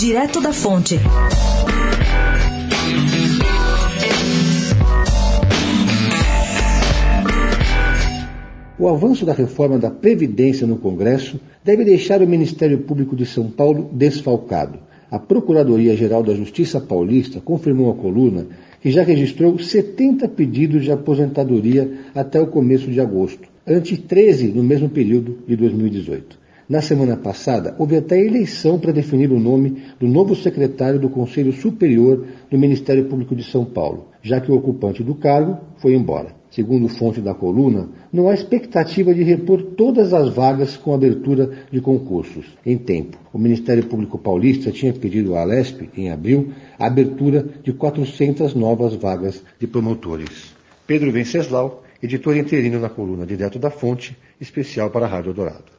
Direto da Fonte. O avanço da reforma da Previdência no Congresso deve deixar o Ministério Público de São Paulo desfalcado. A Procuradoria-Geral da Justiça Paulista confirmou à coluna que já registrou 70 pedidos de aposentadoria até o começo de agosto, ante 13 no mesmo período de 2018. Na semana passada, houve até eleição para definir o nome do novo secretário do Conselho Superior do Ministério Público de São Paulo, já que o ocupante do cargo foi embora. Segundo fonte da coluna, não há expectativa de repor todas as vagas com abertura de concursos em tempo. O Ministério Público Paulista tinha pedido à Alesp, em abril, a abertura de 400 novas vagas de promotores. Pedro Venceslau, editor interino na coluna Direto da Fonte, especial para a Rádio Dourado.